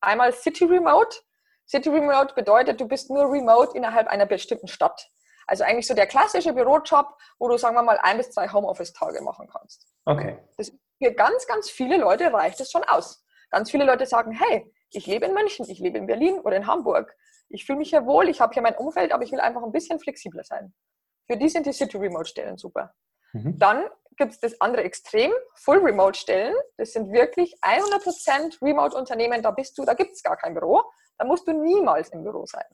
einmal City Remote. City Remote bedeutet, du bist nur remote innerhalb einer bestimmten Stadt. Also eigentlich so der klassische Bürojob, wo du, sagen wir mal, ein bis zwei Homeoffice-Tage machen kannst. Okay. Das, für ganz, ganz viele Leute reicht es schon aus. Ganz viele Leute sagen, hey, ich lebe in München, ich lebe in Berlin oder in Hamburg. Ich fühle mich hier wohl, ich habe hier mein Umfeld, aber ich will einfach ein bisschen flexibler sein. Für die sind die City Remote Stellen super. Mhm. Dann gibt es das andere Extrem, Full Remote Stellen. Das sind wirklich 100% Remote Unternehmen. Da bist du, da gibt es gar kein Büro. Da musst du niemals im Büro sein.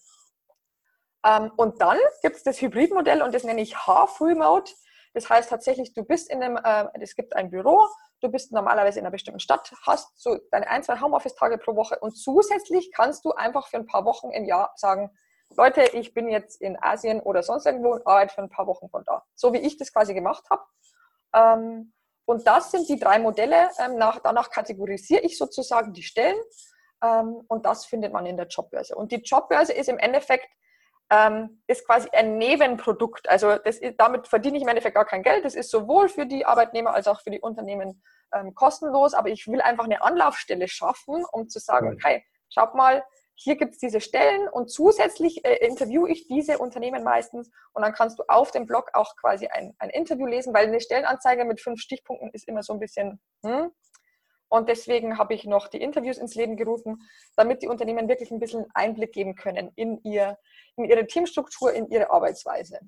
Ähm, und dann gibt es das Hybridmodell und das nenne ich Half Remote. Das heißt tatsächlich, du bist in einem, äh, es gibt ein Büro, du bist normalerweise in einer bestimmten Stadt, hast so deine ein, zwei Homeoffice-Tage pro Woche und zusätzlich kannst du einfach für ein paar Wochen im Jahr sagen, Leute, ich bin jetzt in Asien oder sonst irgendwo und arbeite für ein paar Wochen von da. So wie ich das quasi gemacht habe. Ähm, und das sind die drei Modelle. Ähm, nach, danach kategorisiere ich sozusagen die Stellen. Ähm, und das findet man in der Jobbörse. Und die Jobbörse ist im Endeffekt ist quasi ein Nebenprodukt. Also das damit verdiene ich im Endeffekt gar kein Geld. Das ist sowohl für die Arbeitnehmer als auch für die Unternehmen kostenlos. Aber ich will einfach eine Anlaufstelle schaffen, um zu sagen, okay, schaut mal, hier gibt es diese Stellen und zusätzlich äh, interviewe ich diese Unternehmen meistens und dann kannst du auf dem Blog auch quasi ein, ein Interview lesen, weil eine Stellenanzeige mit fünf Stichpunkten ist immer so ein bisschen, hm, und deswegen habe ich noch die Interviews ins Leben gerufen, damit die Unternehmen wirklich ein bisschen Einblick geben können in, ihr, in ihre Teamstruktur, in ihre Arbeitsweise.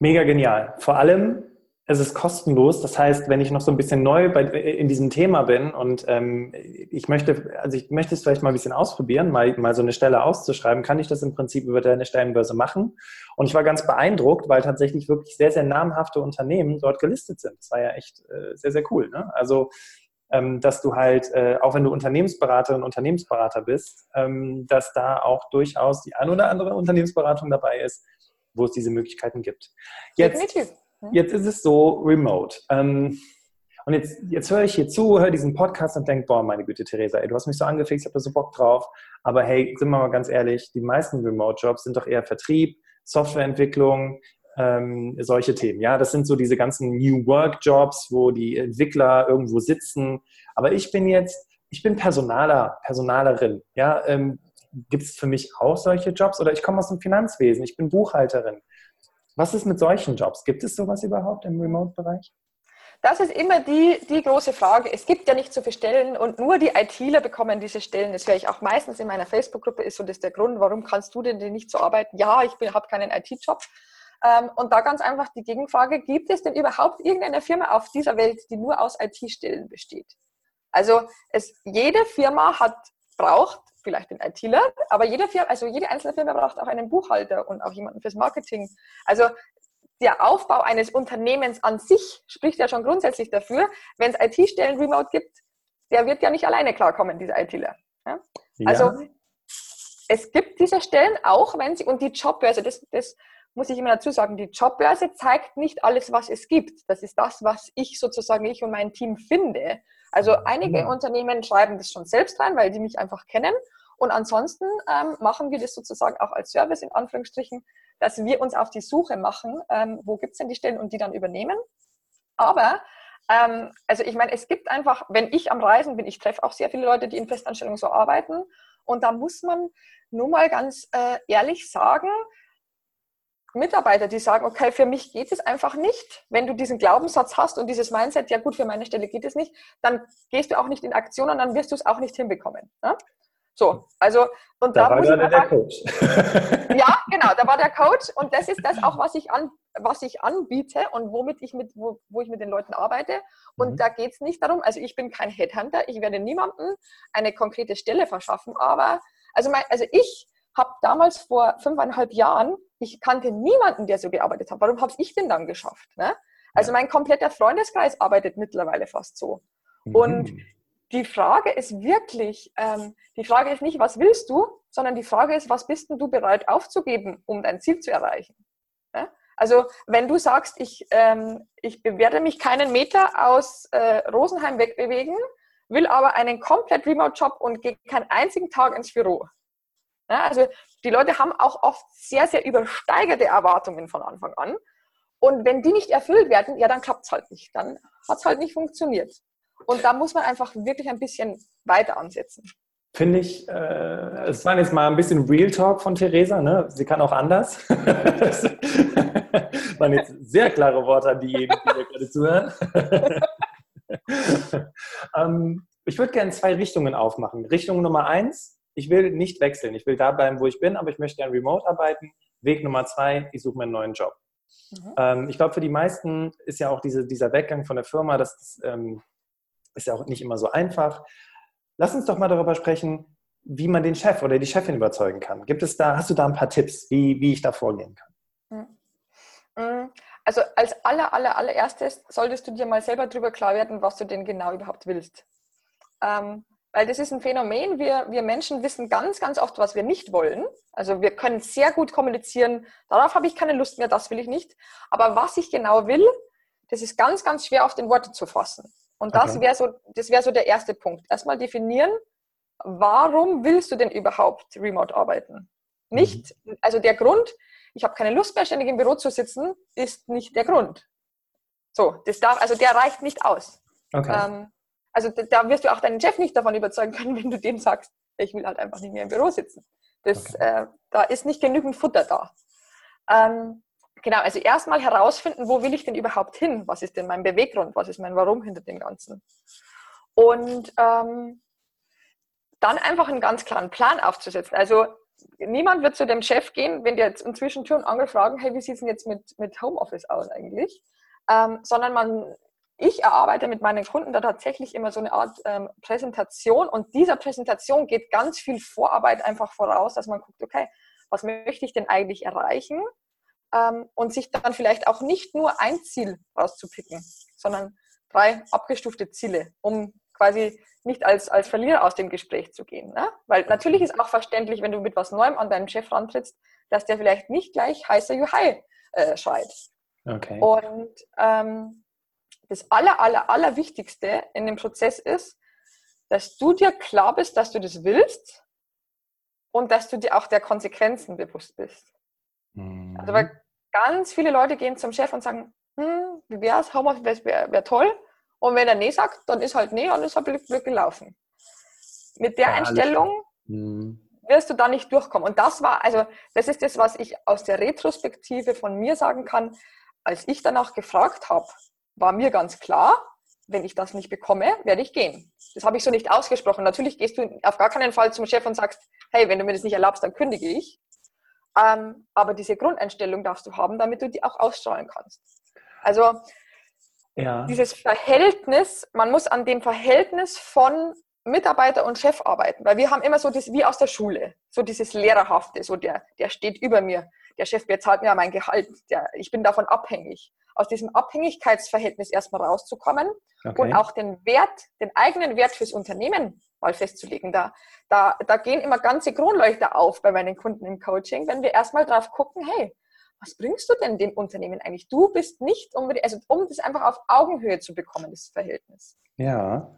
Mega genial. Vor allem, es ist kostenlos. Das heißt, wenn ich noch so ein bisschen neu bei, in diesem Thema bin und ähm, ich möchte, also ich möchte es vielleicht mal ein bisschen ausprobieren, mal, mal so eine Stelle auszuschreiben, kann ich das im Prinzip über deine Stellenbörse machen. Und ich war ganz beeindruckt, weil tatsächlich wirklich sehr, sehr namhafte Unternehmen dort gelistet sind. Das war ja echt äh, sehr, sehr cool. Ne? Also ähm, dass du halt, äh, auch wenn du Unternehmensberaterin, Unternehmensberater bist, ähm, dass da auch durchaus die ein oder andere Unternehmensberatung dabei ist, wo es diese Möglichkeiten gibt. Jetzt, Definitiv. Jetzt ist es so remote. Ähm, und jetzt, jetzt höre ich hier zu, höre diesen Podcast und denke, boah, meine Güte, Theresa, ey, du hast mich so angefixt, ich habe da so Bock drauf. Aber hey, sind wir mal ganz ehrlich, die meisten Remote-Jobs sind doch eher Vertrieb, Softwareentwicklung, ähm, solche Themen. Ja, das sind so diese ganzen New Work-Jobs, wo die Entwickler irgendwo sitzen. Aber ich bin jetzt, ich bin Personaler, Personalerin. Ja, ähm, gibt es für mich auch solche Jobs? Oder ich komme aus dem Finanzwesen, ich bin Buchhalterin. Was ist mit solchen Jobs? Gibt es sowas überhaupt im Remote-Bereich? Das ist immer die, die große Frage. Es gibt ja nicht so viele Stellen und nur die ITler bekommen diese Stellen. Das höre ich auch meistens in meiner Facebook-Gruppe, ist so das der Grund, warum kannst du denn nicht so arbeiten? Ja, ich habe keinen IT-Job. Ähm, und da ganz einfach die Gegenfrage, gibt es denn überhaupt irgendeine Firma auf dieser Welt, die nur aus IT-Stellen besteht? Also es, jede Firma hat, braucht vielleicht den ITler, aber jede Firma, also jede einzelne Firma braucht auch einen Buchhalter und auch jemanden fürs Marketing. Also der Aufbau eines Unternehmens an sich spricht ja schon grundsätzlich dafür, wenn es IT-Stellen remote gibt, der wird ja nicht alleine klarkommen, dieser ITler. Ja? Also ja. es gibt diese Stellen, auch wenn sie, und die Jobbörse, das, das muss ich immer dazu sagen, die Jobbörse zeigt nicht alles, was es gibt. Das ist das, was ich sozusagen, ich und mein Team finde. Also einige ja. Unternehmen schreiben das schon selbst rein, weil die mich einfach kennen. Und ansonsten ähm, machen wir das sozusagen auch als Service in Anführungsstrichen, dass wir uns auf die Suche machen, ähm, wo gibt es denn die Stellen und die dann übernehmen. Aber ähm, also ich meine, es gibt einfach, wenn ich am Reisen bin, ich treffe auch sehr viele Leute, die in Festanstellungen so arbeiten. Und da muss man nur mal ganz äh, ehrlich sagen, Mitarbeiter, die sagen, okay, für mich geht es einfach nicht. Wenn du diesen Glaubenssatz hast und dieses Mindset, ja gut, für meine Stelle geht es nicht, dann gehst du auch nicht in Aktion und dann wirst du es auch nicht hinbekommen. Ne? So, also und da, da war dann der Coach. ja, genau, da war der Coach und das ist das auch, was ich an, was ich anbiete und womit ich mit, wo, wo ich mit den Leuten arbeite. Und mhm. da geht es nicht darum, also ich bin kein Headhunter, ich werde niemandem eine konkrete Stelle verschaffen, aber also, mein, also ich habe damals vor fünfeinhalb Jahren, ich kannte niemanden, der so gearbeitet hat. Warum habe ich denn dann geschafft? Ne? Also mein kompletter Freundeskreis arbeitet mittlerweile fast so. Mhm. Und die Frage ist wirklich, ähm, die Frage ist nicht, was willst du, sondern die Frage ist, was bist denn du bereit aufzugeben, um dein Ziel zu erreichen? Ja? Also wenn du sagst, ich, ähm, ich werde mich keinen Meter aus äh, Rosenheim wegbewegen, will aber einen komplett Remote-Job und gehe keinen einzigen Tag ins Büro, ja, also die Leute haben auch oft sehr, sehr übersteigerte Erwartungen von Anfang an. Und wenn die nicht erfüllt werden, ja, dann klappt es halt nicht. Dann hat es halt nicht funktioniert. Und da muss man einfach wirklich ein bisschen weiter ansetzen. Finde ich, äh, es war jetzt mal ein bisschen Real Talk von Theresa, ne? Sie kann auch anders. das waren jetzt sehr klare Worte an diejenigen, die mir gerade zuhören. ähm, ich würde gerne zwei Richtungen aufmachen. Richtung Nummer eins, ich will nicht wechseln. Ich will da bleiben, wo ich bin, aber ich möchte gerne remote arbeiten. Weg Nummer zwei, ich suche mir einen neuen Job. Mhm. Ähm, ich glaube, für die meisten ist ja auch diese, dieser Weggang von der Firma, das ähm, ist ja auch nicht immer so einfach. Lass uns doch mal darüber sprechen, wie man den Chef oder die Chefin überzeugen kann. Gibt es da, hast du da ein paar Tipps, wie, wie ich da vorgehen kann? Hm. Hm. Also als aller, aller, allererstes solltest du dir mal selber darüber klar werden, was du denn genau überhaupt willst. Ähm, weil das ist ein Phänomen, wir, wir Menschen wissen ganz, ganz oft, was wir nicht wollen. Also wir können sehr gut kommunizieren, darauf habe ich keine Lust mehr, das will ich nicht. Aber was ich genau will, das ist ganz, ganz schwer auf den Worte zu fassen. Und das okay. wäre so, das wäre so der erste Punkt. Erstmal definieren, warum willst du denn überhaupt remote arbeiten? Nicht, mhm. also der Grund, ich habe keine Lust mehr, ständig im Büro zu sitzen, ist nicht der Grund. So, das darf, also der reicht nicht aus. Okay. Ähm, also da wirst du auch deinen Chef nicht davon überzeugen können, wenn du dem sagst, ich will halt einfach nicht mehr im Büro sitzen. Das, okay. äh, da ist nicht genügend Futter da. Ähm, Genau, also erstmal herausfinden, wo will ich denn überhaupt hin? Was ist denn mein Beweggrund? Was ist mein Warum hinter dem Ganzen? Und ähm, dann einfach einen ganz klaren Plan aufzusetzen. Also niemand wird zu dem Chef gehen, wenn der jetzt inzwischen Tür und Angel fragen, hey, wie sieht es denn jetzt mit, mit Homeoffice aus eigentlich? Ähm, sondern man, ich erarbeite mit meinen Kunden da tatsächlich immer so eine Art ähm, Präsentation und dieser Präsentation geht ganz viel Vorarbeit einfach voraus, dass man guckt, okay, was möchte ich denn eigentlich erreichen? ähm, und sich dann vielleicht auch nicht nur ein Ziel rauszupicken, sondern drei abgestufte Ziele, um quasi nicht als, als Verlierer aus dem Gespräch zu gehen. Ne? Weil natürlich ist auch verständlich, wenn du mit was Neuem an deinen Chef rantrittst, dass der vielleicht nicht gleich heißer hi äh, schreit. Okay. Und ähm, das aller, aller, aller Wichtigste in dem Prozess ist, dass du dir klar bist, dass du das willst und dass du dir auch der Konsequenzen bewusst bist. Mhm. Also weil ganz viele Leute gehen zum Chef und sagen, hm, wie wäre es, Homeoffice wäre wär toll. Und wenn er nee sagt, dann ist halt nee und ist halt Glück gelaufen. Mit der ja, Einstellung mhm. wirst du da nicht durchkommen. Und das war, also das ist das, was ich aus der Retrospektive von mir sagen kann. Als ich danach gefragt habe, war mir ganz klar, wenn ich das nicht bekomme, werde ich gehen. Das habe ich so nicht ausgesprochen. Natürlich gehst du auf gar keinen Fall zum Chef und sagst, hey, wenn du mir das nicht erlaubst, dann kündige ich. Ähm, aber diese Grundeinstellung darfst du haben, damit du die auch ausstrahlen kannst. Also ja. dieses Verhältnis, man muss an dem Verhältnis von Mitarbeiter und Chef arbeiten, weil wir haben immer so das wie aus der Schule, so dieses Lehrerhafte, so der, der steht über mir, der Chef bezahlt mir mein Gehalt, der, ich bin davon abhängig. Aus diesem Abhängigkeitsverhältnis erstmal rauszukommen okay. und auch den Wert, den eigenen Wert fürs Unternehmen mal festzulegen. Da, da, da gehen immer ganze Kronleuchter auf bei meinen Kunden im Coaching, wenn wir erstmal drauf gucken, hey, was bringst du denn dem Unternehmen eigentlich? Du bist nicht unbedingt, also um das einfach auf Augenhöhe zu bekommen, das Verhältnis. Ja.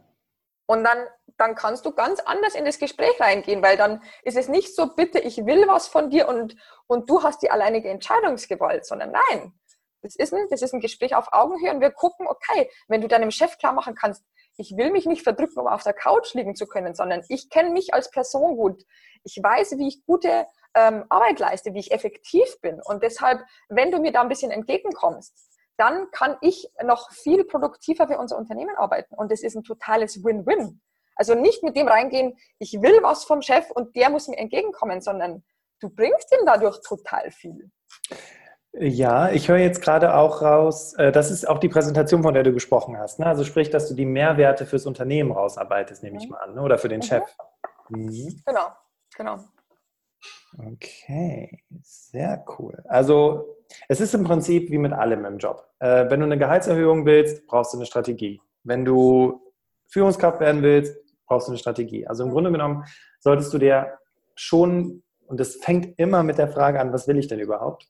Und dann, dann kannst du ganz anders in das Gespräch reingehen, weil dann ist es nicht so, bitte, ich will was von dir und, und du hast die alleinige Entscheidungsgewalt, sondern nein, das ist, ein, das ist ein Gespräch auf Augenhöhe und wir gucken, okay, wenn du deinem Chef klar machen kannst, ich will mich nicht verdrücken, um auf der Couch liegen zu können, sondern ich kenne mich als Person gut. Ich weiß, wie ich gute ähm, Arbeit leiste, wie ich effektiv bin. Und deshalb, wenn du mir da ein bisschen entgegenkommst, dann kann ich noch viel produktiver für unser Unternehmen arbeiten. Und das ist ein totales Win-Win. Also nicht mit dem reingehen, ich will was vom Chef und der muss mir entgegenkommen, sondern du bringst ihm dadurch total viel. Ja, ich höre jetzt gerade auch raus, äh, das ist auch die Präsentation, von der du gesprochen hast. Ne? Also sprich, dass du die Mehrwerte fürs Unternehmen rausarbeitest, nehme ich mhm. mal an, ne? oder für den mhm. Chef. Mhm. Genau, genau. Okay, sehr cool. Also es ist im Prinzip wie mit allem im Job. Äh, wenn du eine Gehaltserhöhung willst, brauchst du eine Strategie. Wenn du Führungskraft werden willst, brauchst du eine Strategie. Also im Grunde genommen solltest du dir schon, und das fängt immer mit der Frage an, was will ich denn überhaupt?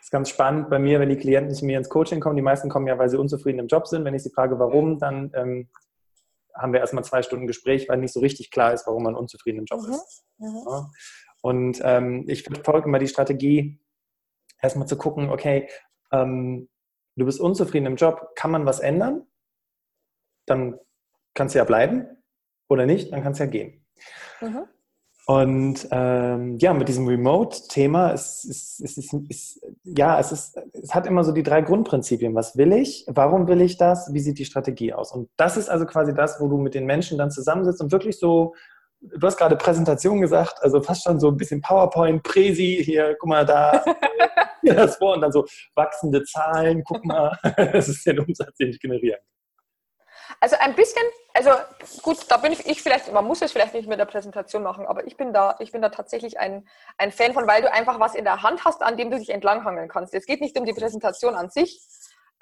ist ganz spannend bei mir, wenn die Klienten zu mir ins Coaching kommen. Die meisten kommen ja, weil sie unzufrieden im Job sind. Wenn ich sie frage, warum, dann ähm, haben wir erstmal zwei Stunden Gespräch, weil nicht so richtig klar ist, warum man unzufrieden im Job mhm. ist. Mhm. Ja. Und ähm, ich verfolge immer die Strategie, erstmal zu gucken, okay, ähm, du bist unzufrieden im Job, kann man was ändern? Dann kannst du ja bleiben oder nicht, dann kannst du ja gehen. Mhm. Und ähm, ja, mit diesem Remote-Thema ist, ist, ist, ist, ist, ja, es ist, es hat immer so die drei Grundprinzipien. Was will ich? Warum will ich das? Wie sieht die Strategie aus? Und das ist also quasi das, wo du mit den Menschen dann zusammensitzt und wirklich so, du hast gerade Präsentation gesagt, also fast schon so ein bisschen PowerPoint, Präsi, hier, guck mal da, hier das vor und dann so wachsende Zahlen, guck mal, das ist den Umsatz, den ich generiere. Also ein bisschen, also gut, da bin ich, ich vielleicht, man muss es vielleicht nicht mit der Präsentation machen, aber ich bin da, ich bin da tatsächlich ein, ein Fan von, weil du einfach was in der Hand hast, an dem du dich entlanghangeln kannst. Es geht nicht um die Präsentation an sich,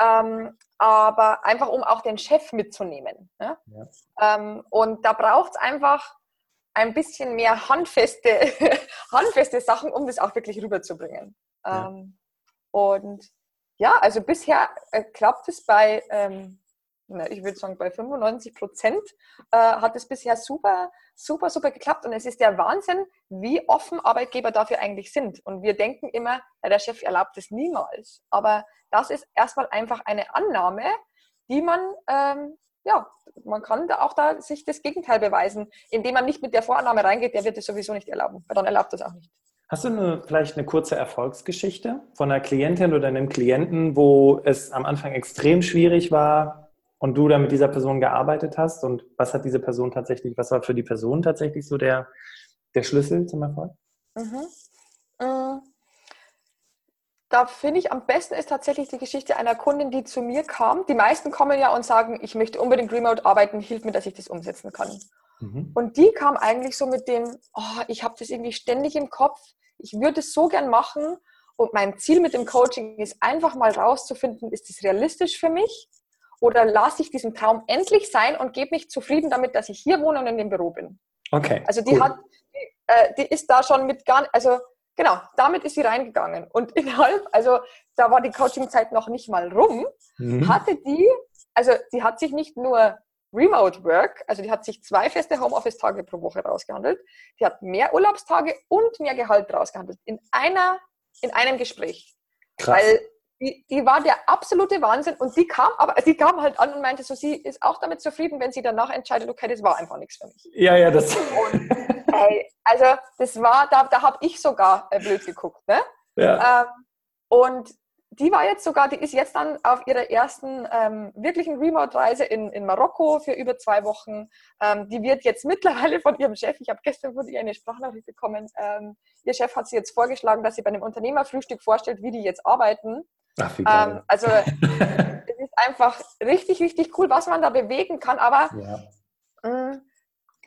ähm, aber einfach um auch den Chef mitzunehmen. Ne? Ja. Ähm, und da braucht es einfach ein bisschen mehr handfeste, handfeste Sachen, um das auch wirklich rüberzubringen. Ja. Ähm, und ja, also bisher äh, klappt es bei ähm, ich würde sagen, bei 95 Prozent äh, hat es bisher super, super, super geklappt. Und es ist der Wahnsinn, wie offen Arbeitgeber dafür eigentlich sind. Und wir denken immer, ja, der Chef erlaubt es niemals. Aber das ist erstmal einfach eine Annahme, die man, ähm, ja, man kann da auch da sich das Gegenteil beweisen, indem man nicht mit der Vorannahme reingeht, der wird es sowieso nicht erlauben, weil dann erlaubt das auch nicht. Hast du eine, vielleicht eine kurze Erfolgsgeschichte von einer Klientin oder einem Klienten, wo es am Anfang extrem schwierig war, und du da mit dieser Person gearbeitet hast und was hat diese Person tatsächlich, was war für die Person tatsächlich so der, der Schlüssel zum Erfolg? Mhm. Äh, da finde ich am besten ist tatsächlich die Geschichte einer Kundin, die zu mir kam. Die meisten kommen ja und sagen, ich möchte unbedingt remote arbeiten, hilf mir, dass ich das umsetzen kann. Mhm. Und die kam eigentlich so mit dem, oh, ich habe das irgendwie ständig im Kopf, ich würde es so gern machen und mein Ziel mit dem Coaching ist einfach mal rauszufinden, ist das realistisch für mich? Oder lasse ich diesen Traum endlich sein und gebe mich zufrieden damit, dass ich hier wohne und in dem Büro bin? Okay. Also die cool. hat, die, äh, die, ist da schon mit gar, also genau, damit ist sie reingegangen. Und innerhalb, also da war die Coaching-Zeit noch nicht mal rum, mhm. hatte die, also die hat sich nicht nur Remote Work, also die hat sich zwei feste Homeoffice-Tage pro Woche rausgehandelt, die hat mehr Urlaubstage und mehr Gehalt rausgehandelt in einer, in einem Gespräch. Krass. Weil die, die war der absolute Wahnsinn und die kam, aber die kam halt an und meinte so, sie ist auch damit zufrieden, wenn sie danach entscheidet, okay, das war einfach nichts für mich. Ja, ja, das. Und, ey, also das war, da, da habe ich sogar äh, blöd geguckt, ne? Ja. Ähm, und die war jetzt sogar, die ist jetzt dann auf ihrer ersten ähm, wirklichen Remote-Reise in, in Marokko für über zwei Wochen. Ähm, die wird jetzt mittlerweile von ihrem Chef, ich habe gestern von ihr eine Sprachnachricht bekommen, ähm, ihr Chef hat sie jetzt vorgeschlagen, dass sie bei einem Unternehmerfrühstück vorstellt, wie die jetzt arbeiten. Ach. Ähm, also es ist einfach richtig, richtig cool, was man da bewegen kann. Aber ja, mh, mm,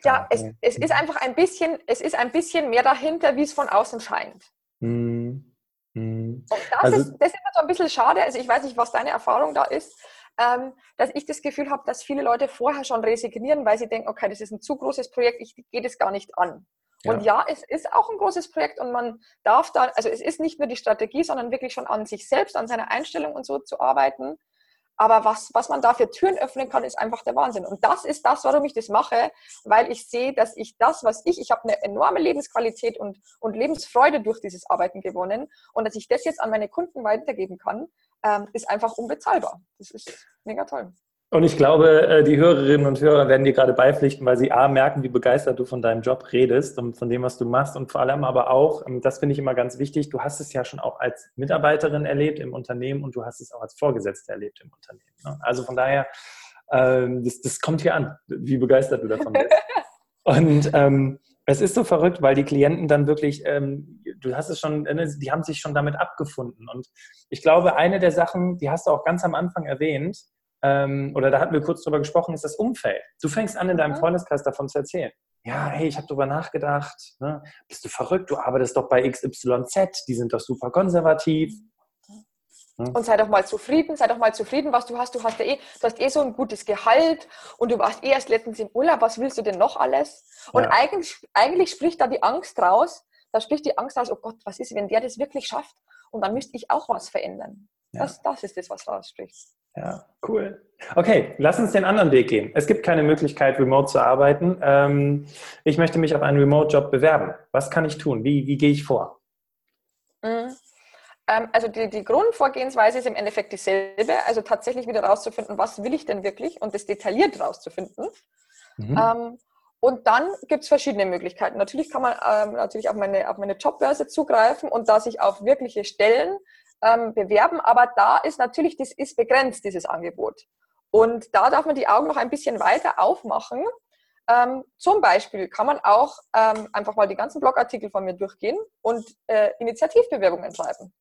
ja es, es, ist einfach ein bisschen, es ist ein bisschen mehr dahinter, wie es von außen scheint. Mhm. Mhm. Und das, also, ist, das ist so ein bisschen schade. Also ich weiß nicht, was deine Erfahrung da ist. Ähm, dass ich das Gefühl habe, dass viele Leute vorher schon resignieren, weil sie denken, okay, das ist ein zu großes Projekt, ich gehe das gar nicht an. Und ja. ja, es ist auch ein großes Projekt und man darf da, also es ist nicht nur die Strategie, sondern wirklich schon an sich selbst, an seiner Einstellung und so zu arbeiten. Aber was, was man da für Türen öffnen kann, ist einfach der Wahnsinn. Und das ist das, warum ich das mache, weil ich sehe, dass ich das, was ich, ich habe eine enorme Lebensqualität und, und Lebensfreude durch dieses Arbeiten gewonnen und dass ich das jetzt an meine Kunden weitergeben kann, ähm, ist einfach unbezahlbar. Das ist mega toll. Und ich glaube, äh, die Hörerinnen und Hörer werden dir gerade beipflichten, weil sie A, merken, wie begeistert du von deinem Job redest und von dem, was du machst. Und vor allem aber auch, ähm, das finde ich immer ganz wichtig, du hast es ja schon auch als Mitarbeiterin erlebt im Unternehmen und du hast es auch als Vorgesetzte erlebt im Unternehmen. Ne? Also von daher, ähm, das, das kommt hier an, wie begeistert du davon bist. Und ähm, es ist so verrückt, weil die Klienten dann wirklich, ähm, du hast es schon, ne, die haben sich schon damit abgefunden. Und ich glaube, eine der Sachen, die hast du auch ganz am Anfang erwähnt, ähm, oder da hatten wir kurz drüber gesprochen, ist das Umfeld. Du fängst an, in deinem Freundeskreis davon zu erzählen. Ja, hey, ich habe drüber nachgedacht. Ne? Bist du verrückt? Du arbeitest doch bei XYZ, die sind doch super konservativ. Hm? Und sei doch mal zufrieden, sei doch mal zufrieden, was du hast. Du hast ja eh, du hast eh so ein gutes Gehalt und du warst eh erst letztens im Urlaub. Was willst du denn noch alles? Und ja. eigentlich, eigentlich spricht da die Angst raus. Da spricht die Angst raus, oh Gott, was ist, wenn der das wirklich schafft? Und dann müsste ich auch was verändern. Ja. Das, das ist das, was rausspricht. Ja, cool. Okay, lass uns den anderen Weg gehen. Es gibt keine Möglichkeit, remote zu arbeiten. Ähm, ich möchte mich auf einen Remote-Job bewerben. Was kann ich tun? Wie, wie gehe ich vor? Mhm. Ähm, also die, die Grundvorgehensweise ist im Endeffekt dieselbe. Also tatsächlich wieder rauszufinden, was will ich denn wirklich und das detailliert rauszufinden. Mhm. Ähm, Und dann gibt es verschiedene Möglichkeiten. Natürlich kann man ähm, natürlich auf meine, auf meine Jobbörse zugreifen und da sich auf wirkliche Stellen ähm, bewerben, aber da ist natürlich, das ist begrenzt, dieses Angebot. Und da darf man die Augen noch ein bisschen weiter aufmachen. Ähm, zum Beispiel kann man auch ähm, einfach mal die ganzen Blogartikel von mir durchgehen und äh, Initiativbewerbungen schreiben.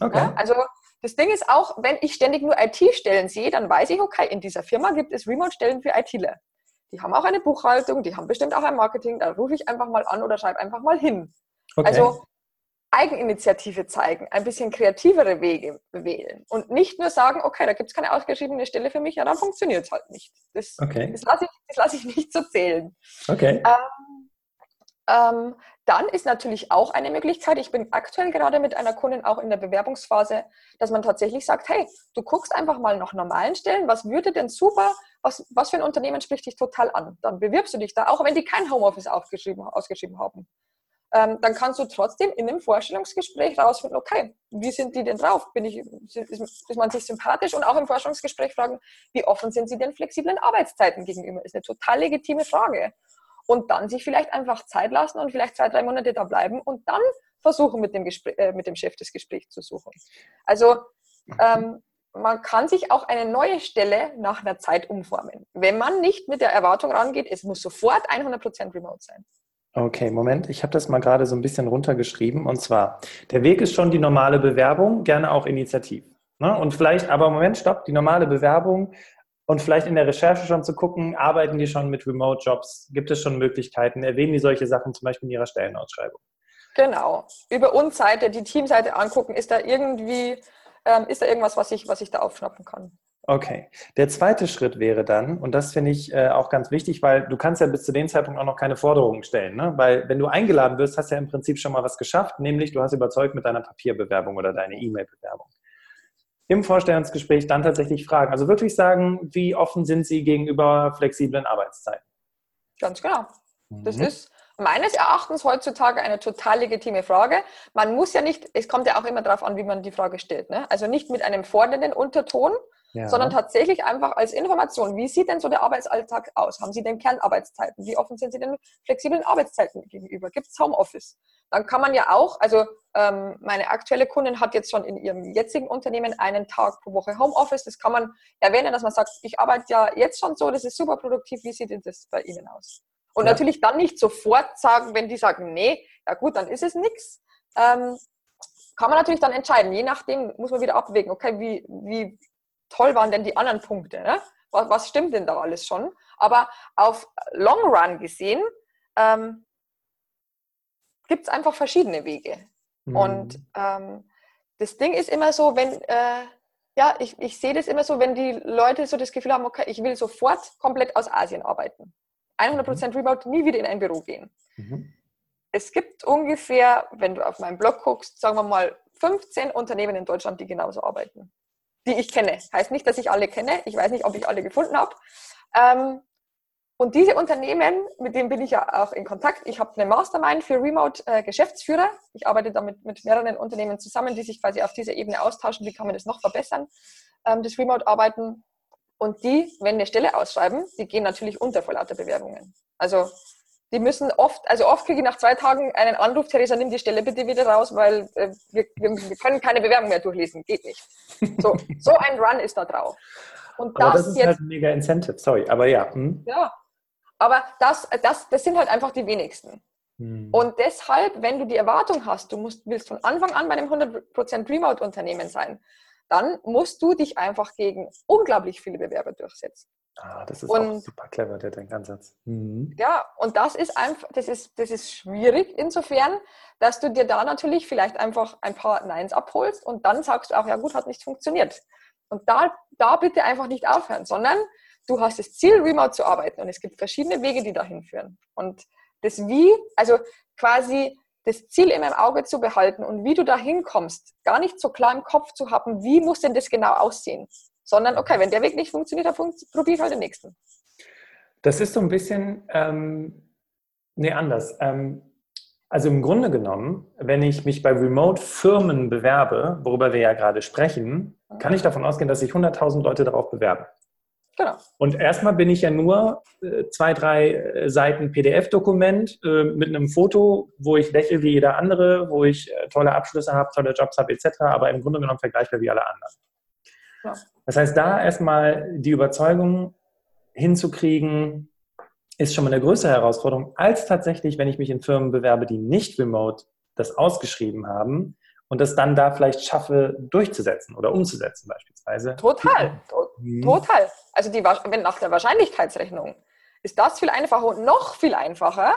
Okay. Ja, also das Ding ist auch, wenn ich ständig nur IT-Stellen sehe, dann weiß ich, okay, in dieser Firma gibt es Remote-Stellen für ITler. Die haben auch eine Buchhaltung, die haben bestimmt auch ein Marketing, da rufe ich einfach mal an oder schreibe einfach mal hin. Okay. Also Eigeninitiative zeigen, ein bisschen kreativere Wege wählen und nicht nur sagen, okay, da gibt es keine ausgeschriebene Stelle für mich, ja, dann funktioniert es halt nicht. Das, okay. das lasse ich, lass ich nicht so zählen. Okay. Ähm, ähm, dann ist natürlich auch eine Möglichkeit, ich bin aktuell gerade mit einer Kundin auch in der Bewerbungsphase, dass man tatsächlich sagt, hey, du guckst einfach mal nach normalen Stellen, was würde denn super, was, was für ein Unternehmen spricht dich total an? Dann bewirbst du dich da, auch wenn die kein Homeoffice ausgeschrieben haben ähm, dann kannst du trotzdem in einem Vorstellungsgespräch rausfinden, okay, wie sind die denn drauf? Bin ich, ist, ist man sich sympathisch? Und auch im Forschungsgespräch fragen, wie offen sind sie den flexiblen Arbeitszeiten gegenüber? Ist eine total legitime Frage. Und dann sich vielleicht einfach Zeit lassen und vielleicht zwei, drei Monate da bleiben und dann versuchen, mit dem, Gespräch, äh, mit dem Chef das Gespräch zu suchen. Also ähm, man kann sich auch eine neue Stelle nach einer Zeit umformen. Wenn man nicht mit der Erwartung rangeht, es muss sofort 100% remote sein. Okay, Moment, ich habe das mal gerade so ein bisschen runtergeschrieben. Und zwar, der Weg ist schon die normale Bewerbung, gerne auch initiativ. Ne? Und vielleicht, aber Moment, stopp, die normale Bewerbung und vielleicht in der Recherche schon zu gucken, arbeiten die schon mit Remote-Jobs? Gibt es schon Möglichkeiten? Erwähnen die solche Sachen zum Beispiel in ihrer Stellenausschreibung? Genau. Über uns Seite, die Teamseite angucken, ist da irgendwie, ähm, ist da irgendwas, was ich, was ich da aufschnappen kann? Okay. Der zweite Schritt wäre dann, und das finde ich äh, auch ganz wichtig, weil du kannst ja bis zu dem Zeitpunkt auch noch keine Forderungen stellen. Ne? Weil wenn du eingeladen wirst, hast du ja im Prinzip schon mal was geschafft, nämlich du hast überzeugt mit deiner Papierbewerbung oder deiner E-Mail-Bewerbung. Im Vorstellungsgespräch dann tatsächlich fragen. Also wirklich sagen, wie offen sind sie gegenüber flexiblen Arbeitszeiten? Ganz genau. Das mhm. ist meines Erachtens heutzutage eine total legitime Frage. Man muss ja nicht, es kommt ja auch immer darauf an, wie man die Frage stellt. Ne? Also nicht mit einem fordernden Unterton, ja. sondern tatsächlich einfach als Information. Wie sieht denn so der Arbeitsalltag aus? Haben Sie denn Kernarbeitszeiten? Wie offen sind Sie denn flexiblen Arbeitszeiten gegenüber? Gibt es Homeoffice? Dann kann man ja auch, also ähm, meine aktuelle Kundin hat jetzt schon in ihrem jetzigen Unternehmen einen Tag pro Woche Homeoffice. Das kann man erwähnen, dass man sagt, ich arbeite ja jetzt schon so, das ist super produktiv. Wie sieht denn das bei Ihnen aus? Und ja. natürlich dann nicht sofort sagen, wenn die sagen, nee, ja gut, dann ist es nichts. Ähm, kann man natürlich dann entscheiden. Je nachdem muss man wieder abwägen, okay, wie, wie toll waren denn die anderen Punkte? Ne? Was, was, stimmt denn da alles schon? Aber auf Long Run gesehen ähm, gibt es einfach verschiedene Wege. Mhm. Und ähm, das Ding ist immer so, wenn, äh, ja, ich, ich sehe das immer so, wenn die Leute so das Gefühl haben, okay, ich will sofort komplett aus Asien arbeiten. 100% mhm. Remote, nie wieder in ein Büro gehen. Mhm. Es gibt ungefähr, wenn du auf meinen Blog guckst, sagen wir mal 15 Unternehmen in Deutschland, die genauso arbeiten die ich kenne. Heißt nicht, dass ich alle kenne. Ich weiß nicht, ob ich alle gefunden habe. Ähm, und diese Unternehmen, mit denen bin ich ja auch in Kontakt. Ich habe eine Mastermind für Remote-Geschäftsführer. Äh, ich arbeite damit mit mehreren Unternehmen zusammen, die sich quasi auf dieser Ebene austauschen. Wie kann man das noch verbessern, ähm, das Remote-Arbeiten? Und die, wenn eine Stelle ausschreiben, die gehen natürlich unter vor lauter Bewerbungen. Also die müssen oft, also oft kriege ich nach zwei Tagen einen Anruf, Theresa, nimm die Stelle bitte wieder raus, weil äh, wir, wir, können keine Bewerbung mehr durchlesen. Geht nicht. So, so ein Run ist da drauf. Und das, aber das ist jetzt, halt ein mega Incentive, sorry, aber ja. Hm. Ja, aber das, das, das sind halt einfach die wenigsten. Hm. Und deshalb, wenn du die Erwartung hast, du musst, willst von Anfang an bei einem 100% Remote-Unternehmen sein, dann musst du dich einfach gegen unglaublich viele Bewerber durchsetzen. Ah, das ist und, auch super clever, der Denkansatz. Mhm. Ja, und das ist einfach, das ist, das ist schwierig insofern, dass du dir da natürlich vielleicht einfach ein paar Neins abholst und dann sagst du auch, ja gut, hat nicht funktioniert. Und da, da bitte einfach nicht aufhören, sondern du hast das Ziel, remote zu arbeiten und es gibt verschiedene Wege, die dahin führen. Und das Wie, also quasi das Ziel immer im Auge zu behalten und wie du dahin kommst, gar nicht so klar im Kopf zu haben, wie muss denn das genau aussehen, sondern okay, wenn der Weg nicht funktioniert, dann probiere ich halt den nächsten. Das ist so ein bisschen, ähm, nee, anders. Ähm, also im Grunde genommen, wenn ich mich bei Remote-Firmen bewerbe, worüber wir ja gerade sprechen, kann ich davon ausgehen, dass sich 100.000 Leute darauf bewerben. Genau. Und erstmal bin ich ja nur äh, zwei, drei äh, Seiten PDF-Dokument äh, mit einem Foto, wo ich lächle wie jeder andere, wo ich äh, tolle Abschlüsse habe, tolle Jobs habe etc., aber im Grunde genommen vergleichbar wie alle anderen. Ja. Das heißt, da erstmal die Überzeugung hinzukriegen, ist schon mal eine größere Herausforderung, als tatsächlich, wenn ich mich in Firmen bewerbe, die nicht remote das ausgeschrieben haben und das dann da vielleicht schaffe, durchzusetzen oder umzusetzen beispielsweise. Total, mhm. total. Also die, wenn nach der Wahrscheinlichkeitsrechnung ist das viel einfacher und noch viel einfacher,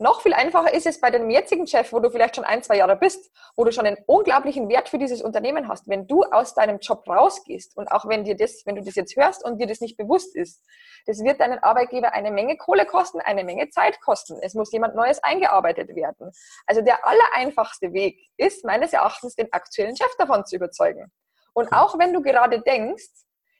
noch viel einfacher ist es bei dem jetzigen Chef, wo du vielleicht schon ein, zwei Jahre bist, wo du schon einen unglaublichen Wert für dieses Unternehmen hast. Wenn du aus deinem Job rausgehst und auch wenn dir das, wenn du das jetzt hörst und dir das nicht bewusst ist, das wird deinen Arbeitgeber eine Menge Kohle kosten, eine Menge Zeit kosten. Es muss jemand Neues eingearbeitet werden. Also der allereinfachste Weg ist meines Erachtens, den aktuellen Chef davon zu überzeugen. Und auch wenn du gerade denkst,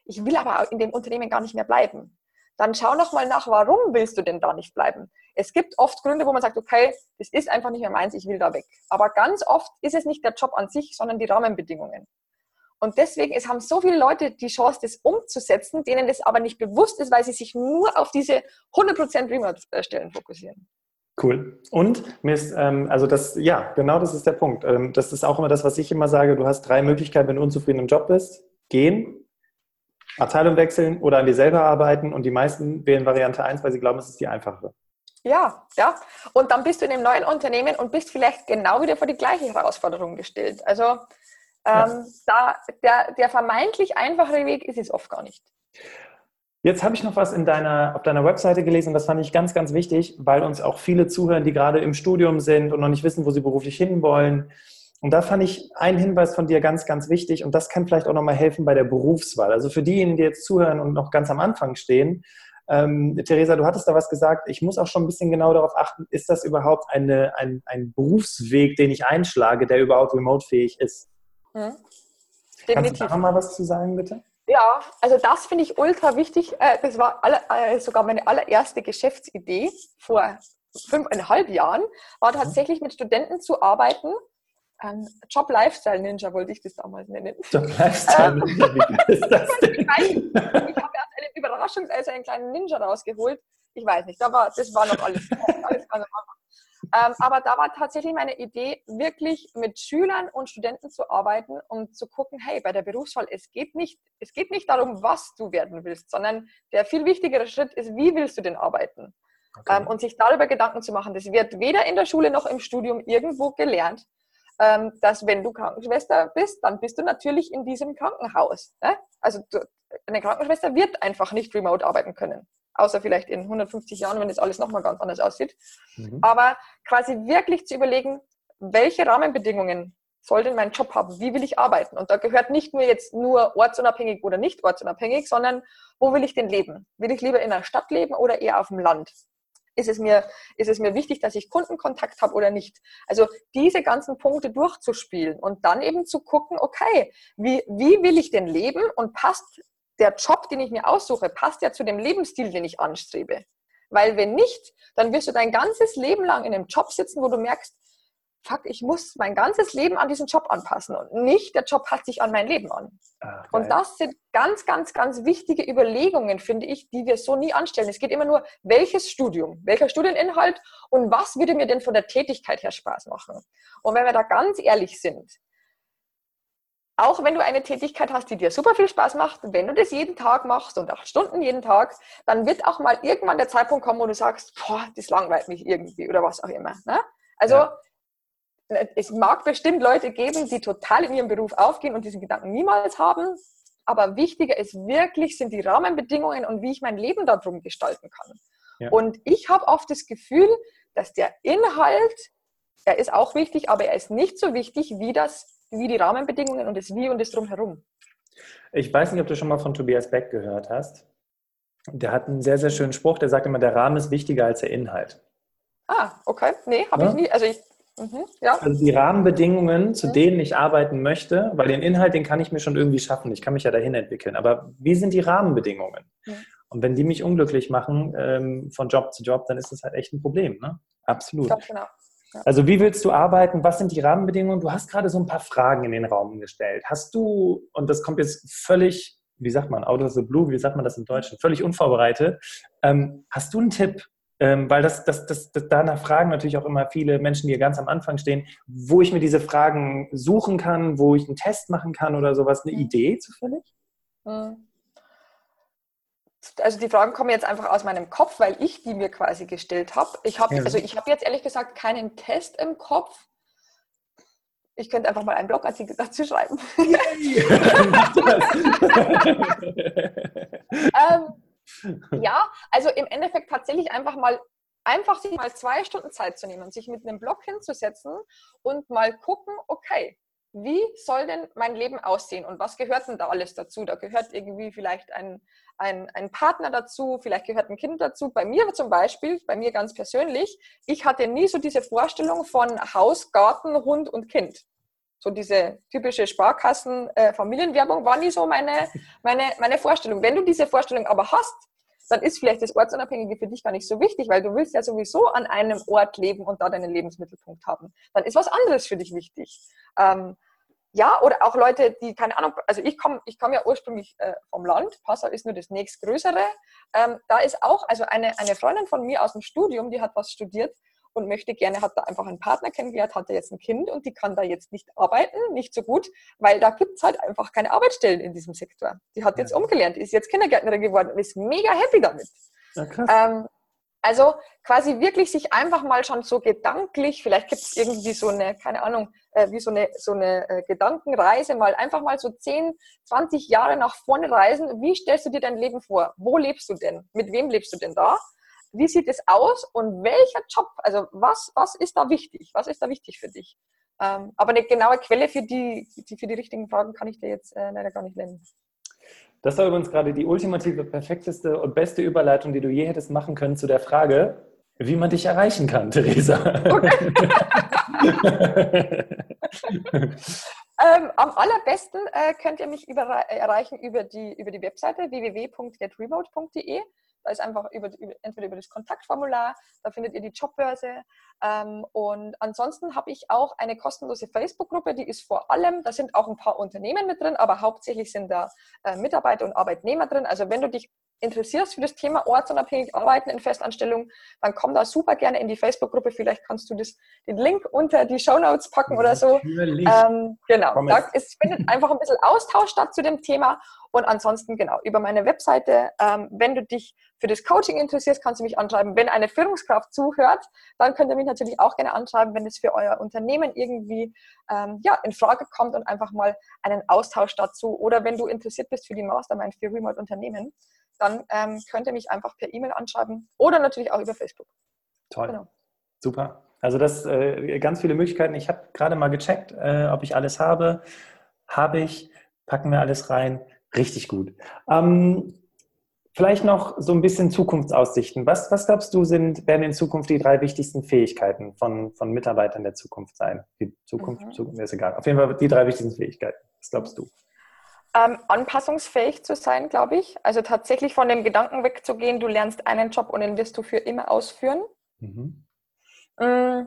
ich will aber in dem Unternehmen gar nicht mehr bleiben, dann schau noch mal nach, warum willst du denn da nicht bleiben? Es gibt oft Gründe, wo man sagt, okay, das ist einfach nicht mehr meins, ich will da weg. Aber ganz oft ist es nicht der Job an sich, sondern die Rahmenbedingungen. Und deswegen es haben so viele Leute die Chance, das umzusetzen, denen das aber nicht bewusst ist, weil sie sich nur auf diese 100% Remote-Stellen fokussieren. Cool. Und mir ist, ähm, also das, ja, genau das ist der Punkt. Ähm, das ist auch immer das, was ich immer sage. Du hast drei Möglichkeiten, wenn du unzufrieden im Job bist. Gehen, Abteilung wechseln oder an dir selber arbeiten und die meisten wählen Variante 1, weil sie glauben, es ist die einfachere. Ja, ja. Und dann bist du in einem neuen Unternehmen und bist vielleicht genau wieder vor die gleiche Herausforderung gestellt. Also ähm, ja. da, der, der vermeintlich einfachere Weg ist es oft gar nicht. Jetzt habe ich noch was in deiner, auf deiner Webseite gelesen und das fand ich ganz, ganz wichtig, weil uns auch viele zuhören, die gerade im Studium sind und noch nicht wissen, wo sie beruflich hinwollen. Und da fand ich einen Hinweis von dir ganz, ganz wichtig und das kann vielleicht auch nochmal helfen bei der Berufswahl. Also für diejenigen, die jetzt zuhören und noch ganz am Anfang stehen, ähm, Theresa, du hattest da was gesagt. Ich muss auch schon ein bisschen genau darauf achten, ist das überhaupt eine, ein, ein Berufsweg, den ich einschlage, der überhaupt remote-fähig ist? Mhm. Kannst du da noch mal was zu sagen, bitte? Ja, also das finde ich ultra wichtig. Äh, das war alle, äh, sogar meine allererste Geschäftsidee vor fünfeinhalb Jahren, war tatsächlich mit Studenten zu arbeiten ähm, Job Lifestyle Ninja wollte ich das damals nennen. Job Lifestyle ähm, Ninja, wie ist das denn? ich, ich habe erst einen Überraschungs-, also einen kleinen Ninja rausgeholt. Ich weiß nicht, da war, das war noch alles, alles ganz ähm, aber da war tatsächlich meine Idee, wirklich mit Schülern und Studenten zu arbeiten, um zu gucken, hey, bei der Berufswahl, es geht nicht, es geht nicht darum, was du werden willst, sondern der viel wichtigere Schritt ist, wie willst du denn arbeiten? Okay. Ähm, und sich darüber Gedanken zu machen. Das wird weder in der Schule noch im Studium irgendwo gelernt dass wenn du Krankenschwester bist, dann bist du natürlich in diesem Krankenhaus. Ne? Also du, eine Krankenschwester wird einfach nicht remote arbeiten können. Außer vielleicht in 150 Jahren, wenn das alles nochmal ganz anders aussieht. Mhm. Aber quasi wirklich zu überlegen, welche Rahmenbedingungen soll denn mein Job haben? Wie will ich arbeiten? Und da gehört nicht nur jetzt nur ortsunabhängig oder nicht ortsunabhängig, sondern wo will ich denn leben? Will ich lieber in der Stadt leben oder eher auf dem Land? Ist es mir, ist es mir wichtig, dass ich Kundenkontakt habe oder nicht? Also diese ganzen Punkte durchzuspielen und dann eben zu gucken, okay, wie, wie will ich denn leben und passt der Job, den ich mir aussuche, passt ja zu dem Lebensstil, den ich anstrebe. Weil wenn nicht, dann wirst du dein ganzes Leben lang in einem Job sitzen, wo du merkst, fuck, ich muss mein ganzes Leben an diesen Job anpassen und nicht der Job passt sich an mein Leben an. Ach, und das sind ganz, ganz, ganz wichtige Überlegungen, finde ich, die wir so nie anstellen. Es geht immer nur, welches Studium, welcher Studieninhalt und was würde mir denn von der Tätigkeit her Spaß machen. Und wenn wir da ganz ehrlich sind, auch wenn du eine Tätigkeit hast, die dir super viel Spaß macht, wenn du das jeden Tag machst und acht Stunden jeden Tag, dann wird auch mal irgendwann der Zeitpunkt kommen, wo du sagst, boah, das langweilt mich irgendwie oder was auch immer. Ne? Also ja es mag bestimmt Leute geben, die total in ihrem Beruf aufgehen und diesen Gedanken niemals haben. Aber wichtiger ist wirklich, sind die Rahmenbedingungen und wie ich mein Leben darum gestalten kann. Ja. Und ich habe oft das Gefühl, dass der Inhalt, er ist auch wichtig, aber er ist nicht so wichtig wie, das, wie die Rahmenbedingungen und das Wie und das Drumherum. Ich weiß nicht, ob du schon mal von Tobias Beck gehört hast. Der hat einen sehr, sehr schönen Spruch, der sagt immer, der Rahmen ist wichtiger als der Inhalt. Ah, okay. Nee, habe ja? ich nie. Also ich Mhm, ja. Also die Rahmenbedingungen, zu mhm. denen ich arbeiten möchte, weil den Inhalt, den kann ich mir schon irgendwie schaffen. Ich kann mich ja dahin entwickeln. Aber wie sind die Rahmenbedingungen? Mhm. Und wenn die mich unglücklich machen ähm, von Job zu Job, dann ist das halt echt ein Problem. Ne? Absolut. Genau. Ja. Also wie willst du arbeiten? Was sind die Rahmenbedingungen? Du hast gerade so ein paar Fragen in den Raum gestellt. Hast du, und das kommt jetzt völlig wie sagt man, out of the blue, wie sagt man das im Deutschen, völlig unvorbereitet. Ähm, hast du einen Tipp, ähm, weil das, das, das, das, danach fragen natürlich auch immer viele Menschen, die ganz am Anfang stehen, wo ich mir diese Fragen suchen kann, wo ich einen Test machen kann oder sowas. Eine mhm. Idee zufällig? Mhm. Also die Fragen kommen jetzt einfach aus meinem Kopf, weil ich die mir quasi gestellt habe. Ich habe ja. also ich habe jetzt ehrlich gesagt keinen Test im Kopf. Ich könnte einfach mal einen Blogartikel dazu schreiben. ähm, ja, also im Endeffekt tatsächlich einfach mal einfach sich mal zwei Stunden Zeit zu nehmen, sich mit einem Blog hinzusetzen und mal gucken, okay, wie soll denn mein Leben aussehen und was gehört denn da alles dazu? Da gehört irgendwie vielleicht ein, ein, ein Partner dazu, vielleicht gehört ein Kind dazu. Bei mir zum Beispiel, bei mir ganz persönlich, ich hatte nie so diese Vorstellung von Haus, Garten, Hund und Kind so diese typische Sparkassen-Familienwerbung äh, war nie so meine, meine, meine Vorstellung. Wenn du diese Vorstellung aber hast, dann ist vielleicht das Ortsunabhängige für dich gar nicht so wichtig, weil du willst ja sowieso an einem Ort leben und da deinen Lebensmittelpunkt haben. Dann ist was anderes für dich wichtig. Ähm, ja, oder auch Leute, die, keine Ahnung, also ich komme ich komm ja ursprünglich äh, vom Land, Passau ist nur das nächstgrößere. Ähm, da ist auch, also eine, eine Freundin von mir aus dem Studium, die hat was studiert, und möchte gerne, hat da einfach einen Partner kennengelernt, hat da jetzt ein Kind und die kann da jetzt nicht arbeiten, nicht so gut, weil da gibt es halt einfach keine Arbeitsstellen in diesem Sektor. Die hat jetzt umgelernt, ist jetzt Kindergärtnerin geworden und ist mega happy damit. Ja, ähm, also quasi wirklich sich einfach mal schon so gedanklich, vielleicht gibt es irgendwie so eine, keine Ahnung, äh, wie so eine, so eine äh, Gedankenreise, mal einfach mal so 10, 20 Jahre nach vorne reisen. Wie stellst du dir dein Leben vor? Wo lebst du denn? Mit wem lebst du denn da? Wie sieht es aus und welcher Job, also was, was ist da wichtig? Was ist da wichtig für dich? Ähm, aber eine genaue Quelle für die, die, für die richtigen Fragen kann ich dir jetzt äh, leider gar nicht nennen. Das war übrigens gerade die ultimative, perfekteste und beste Überleitung, die du je hättest machen können zu der Frage, wie man dich erreichen kann, Theresa. Okay. ähm, am allerbesten äh, könnt ihr mich über, erreichen über die, über die Webseite www.getremote.de. Da ist einfach über, über, entweder über das Kontaktformular, da findet ihr die Jobbörse. Ähm, und ansonsten habe ich auch eine kostenlose Facebook-Gruppe, die ist vor allem, da sind auch ein paar Unternehmen mit drin, aber hauptsächlich sind da äh, Mitarbeiter und Arbeitnehmer drin. Also wenn du dich interessierst für das Thema ortsunabhängig arbeiten in Festanstellung, dann komm da super gerne in die Facebook-Gruppe. Vielleicht kannst du das, den Link unter die Show Notes packen oder so. Ähm, genau, da ist, findet einfach ein bisschen Austausch statt zu dem Thema. Und ansonsten, genau, über meine Webseite, ähm, wenn du dich für das Coaching interessierst, kannst du mich anschreiben. Wenn eine Führungskraft zuhört, dann könnt ihr mich natürlich auch gerne anschreiben, wenn es für euer Unternehmen irgendwie ähm, ja, in Frage kommt und einfach mal einen Austausch dazu. Oder wenn du interessiert bist für die Mastermind für Remote Unternehmen, dann ähm, könnt ihr mich einfach per E-Mail anschreiben oder natürlich auch über Facebook. Toll. Genau. Super. Also das äh, ganz viele Möglichkeiten. Ich habe gerade mal gecheckt, äh, ob ich alles habe. Habe ich, packen wir alles rein. Richtig gut. Ähm, vielleicht noch so ein bisschen Zukunftsaussichten. Was, was glaubst du, sind, werden in Zukunft die drei wichtigsten Fähigkeiten von, von Mitarbeitern der Zukunft sein? Die Zukunft, mhm. Zukunft ist egal. Auf jeden Fall die drei wichtigsten Fähigkeiten. Was glaubst du? Ähm, anpassungsfähig zu sein, glaube ich. Also tatsächlich von dem Gedanken wegzugehen, du lernst einen Job und den wirst du für immer ausführen. Mhm. Ähm,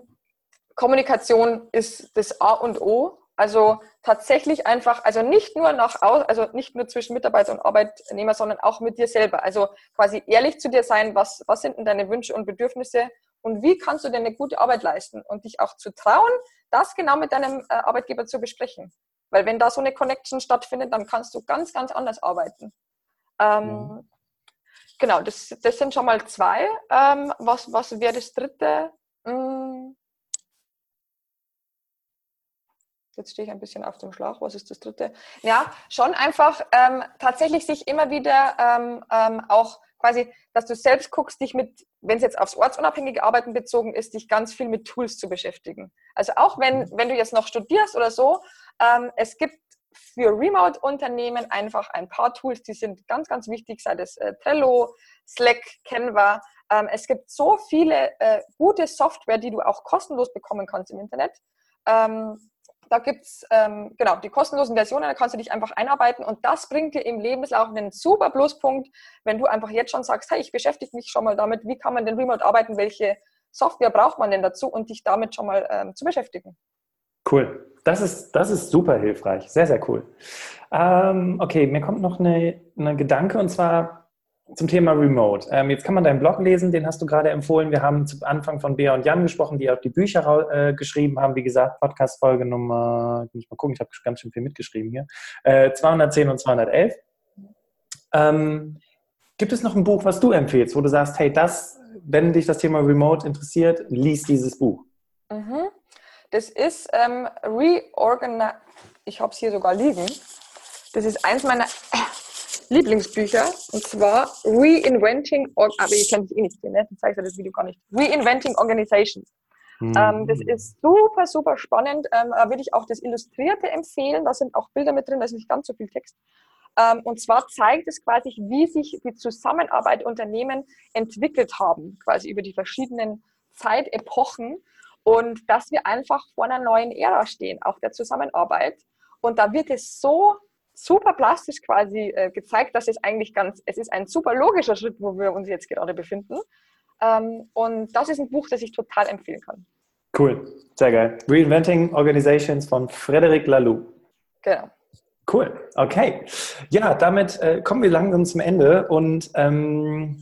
Kommunikation ist das A und O. Also tatsächlich einfach, also nicht nur nach also nicht nur zwischen Mitarbeiter und Arbeitnehmer, sondern auch mit dir selber. Also quasi ehrlich zu dir sein, was, was sind denn deine Wünsche und Bedürfnisse und wie kannst du denn eine gute Arbeit leisten und dich auch zu trauen, das genau mit deinem äh, Arbeitgeber zu besprechen. Weil wenn da so eine Connection stattfindet, dann kannst du ganz, ganz anders arbeiten. Ähm, mhm. Genau, das, das sind schon mal zwei. Ähm, was was wäre das dritte? Hm. Jetzt stehe ich ein bisschen auf dem Schlauch. Was ist das dritte? Ja, schon einfach ähm, tatsächlich sich immer wieder ähm, ähm, auch quasi, dass du selbst guckst, dich mit, wenn es jetzt aufs ortsunabhängige Arbeiten bezogen ist, dich ganz viel mit Tools zu beschäftigen. Also auch wenn, mhm. wenn du jetzt noch studierst oder so, ähm, es gibt für Remote-Unternehmen einfach ein paar Tools, die sind ganz, ganz wichtig, sei das äh, Trello, Slack, Canva. Ähm, es gibt so viele äh, gute Software, die du auch kostenlos bekommen kannst im Internet. Ähm, da gibt es ähm, genau die kostenlosen Versionen, da kannst du dich einfach einarbeiten und das bringt dir im Lebenslauf einen super Pluspunkt, wenn du einfach jetzt schon sagst, hey, ich beschäftige mich schon mal damit, wie kann man denn remote arbeiten, welche Software braucht man denn dazu und dich damit schon mal ähm, zu beschäftigen. Cool. das ist, das ist super hilfreich. Sehr, sehr cool. Ähm, okay, mir kommt noch eine, eine Gedanke und zwar zum Thema Remote. Ähm, jetzt kann man deinen Blog lesen, den hast du gerade empfohlen. Wir haben zu Anfang von Bea und Jan gesprochen, die auch die Bücher äh, geschrieben haben. Wie gesagt, Podcast-Folge Nummer, ich muss mal gucken, ich habe ganz schön viel mitgeschrieben hier, äh, 210 und 211. Ähm, gibt es noch ein Buch, was du empfehlst, wo du sagst, hey, das, wenn dich das Thema Remote interessiert, lies dieses Buch? Mhm. Das ist ähm, Reorganize, ich habe es hier sogar liegen. Das ist eins meiner Lieblingsbücher und zwar Reinventing, aber ich kenne es eh nicht, ne? ich zeige das Video gar nicht. Reinventing Organizations. Mhm. Ähm, das ist super, super spannend. Ähm, da würde ich auch das Illustrierte empfehlen. Da sind auch Bilder mit drin, da ist nicht ganz so viel Text. Ähm, und zwar zeigt es quasi, wie sich die Zusammenarbeit Unternehmen entwickelt haben, quasi über die verschiedenen Zeitepochen und dass wir einfach vor einer neuen Ära stehen, auch der Zusammenarbeit. Und da wird es so super plastisch quasi äh, gezeigt, dass es eigentlich ganz, es ist ein super logischer Schritt, wo wir uns jetzt gerade befinden. Ähm, und das ist ein Buch, das ich total empfehlen kann. Cool, sehr geil. Reinventing Organizations von Frederic Laloux. Genau. Cool, okay. Ja, damit äh, kommen wir langsam zum Ende und ähm,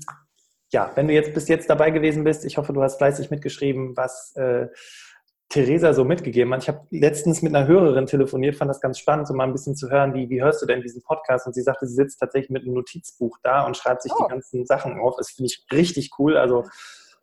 ja, wenn du jetzt bis jetzt dabei gewesen bist, ich hoffe, du hast fleißig mitgeschrieben, was äh, Theresa so mitgegeben hat. Ich habe letztens mit einer Hörerin telefoniert, fand das ganz spannend, so mal ein bisschen zu hören, wie, wie hörst du denn diesen Podcast? Und sie sagte, sie sitzt tatsächlich mit einem Notizbuch da und schreibt sich oh. die ganzen Sachen auf. Das finde ich richtig cool. Also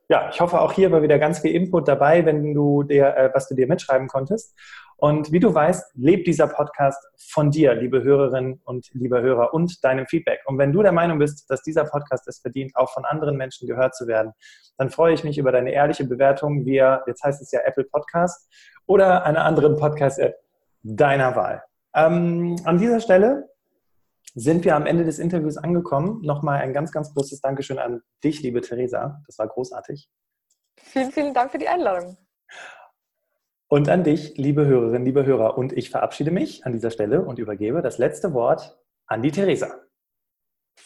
ja, ich hoffe auch hier war wieder ganz viel Input dabei, wenn du dir, äh, was du dir mitschreiben konntest. Und wie du weißt, lebt dieser Podcast von dir, liebe Hörerinnen und liebe Hörer, und deinem Feedback. Und wenn du der Meinung bist, dass dieser Podcast es verdient, auch von anderen Menschen gehört zu werden, dann freue ich mich über deine ehrliche Bewertung via, jetzt heißt es ja Apple Podcast oder einer anderen Podcast-App deiner Wahl. Ähm, an dieser Stelle sind wir am Ende des Interviews angekommen. Nochmal ein ganz, ganz großes Dankeschön an dich, liebe Theresa. Das war großartig. Vielen, vielen Dank für die Einladung. Und an dich, liebe Hörerinnen, liebe Hörer. Und ich verabschiede mich an dieser Stelle und übergebe das letzte Wort an die Theresa.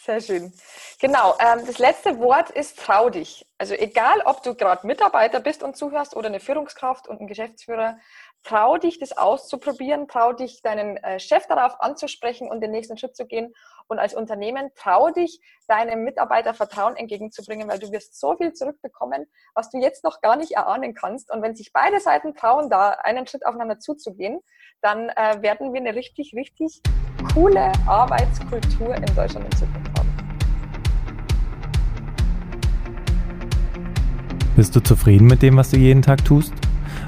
Sehr schön. Genau, ähm, das letzte Wort ist trau dich. Also egal, ob du gerade Mitarbeiter bist und zuhörst oder eine Führungskraft und ein Geschäftsführer, trau dich, das auszuprobieren, trau dich, deinen äh, Chef darauf anzusprechen und den nächsten Schritt zu gehen. Und als Unternehmen trau dich, deinem Mitarbeiter Vertrauen entgegenzubringen, weil du wirst so viel zurückbekommen, was du jetzt noch gar nicht erahnen kannst. Und wenn sich beide Seiten trauen, da einen Schritt aufeinander zuzugehen, dann äh, werden wir eine richtig, richtig coole Arbeitskultur in Deutschland in Zukunft haben. Bist du zufrieden mit dem, was du jeden Tag tust?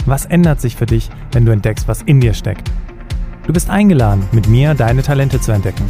Was ändert sich für dich, wenn du entdeckst, was in dir steckt? Du bist eingeladen, mit mir deine Talente zu entdecken.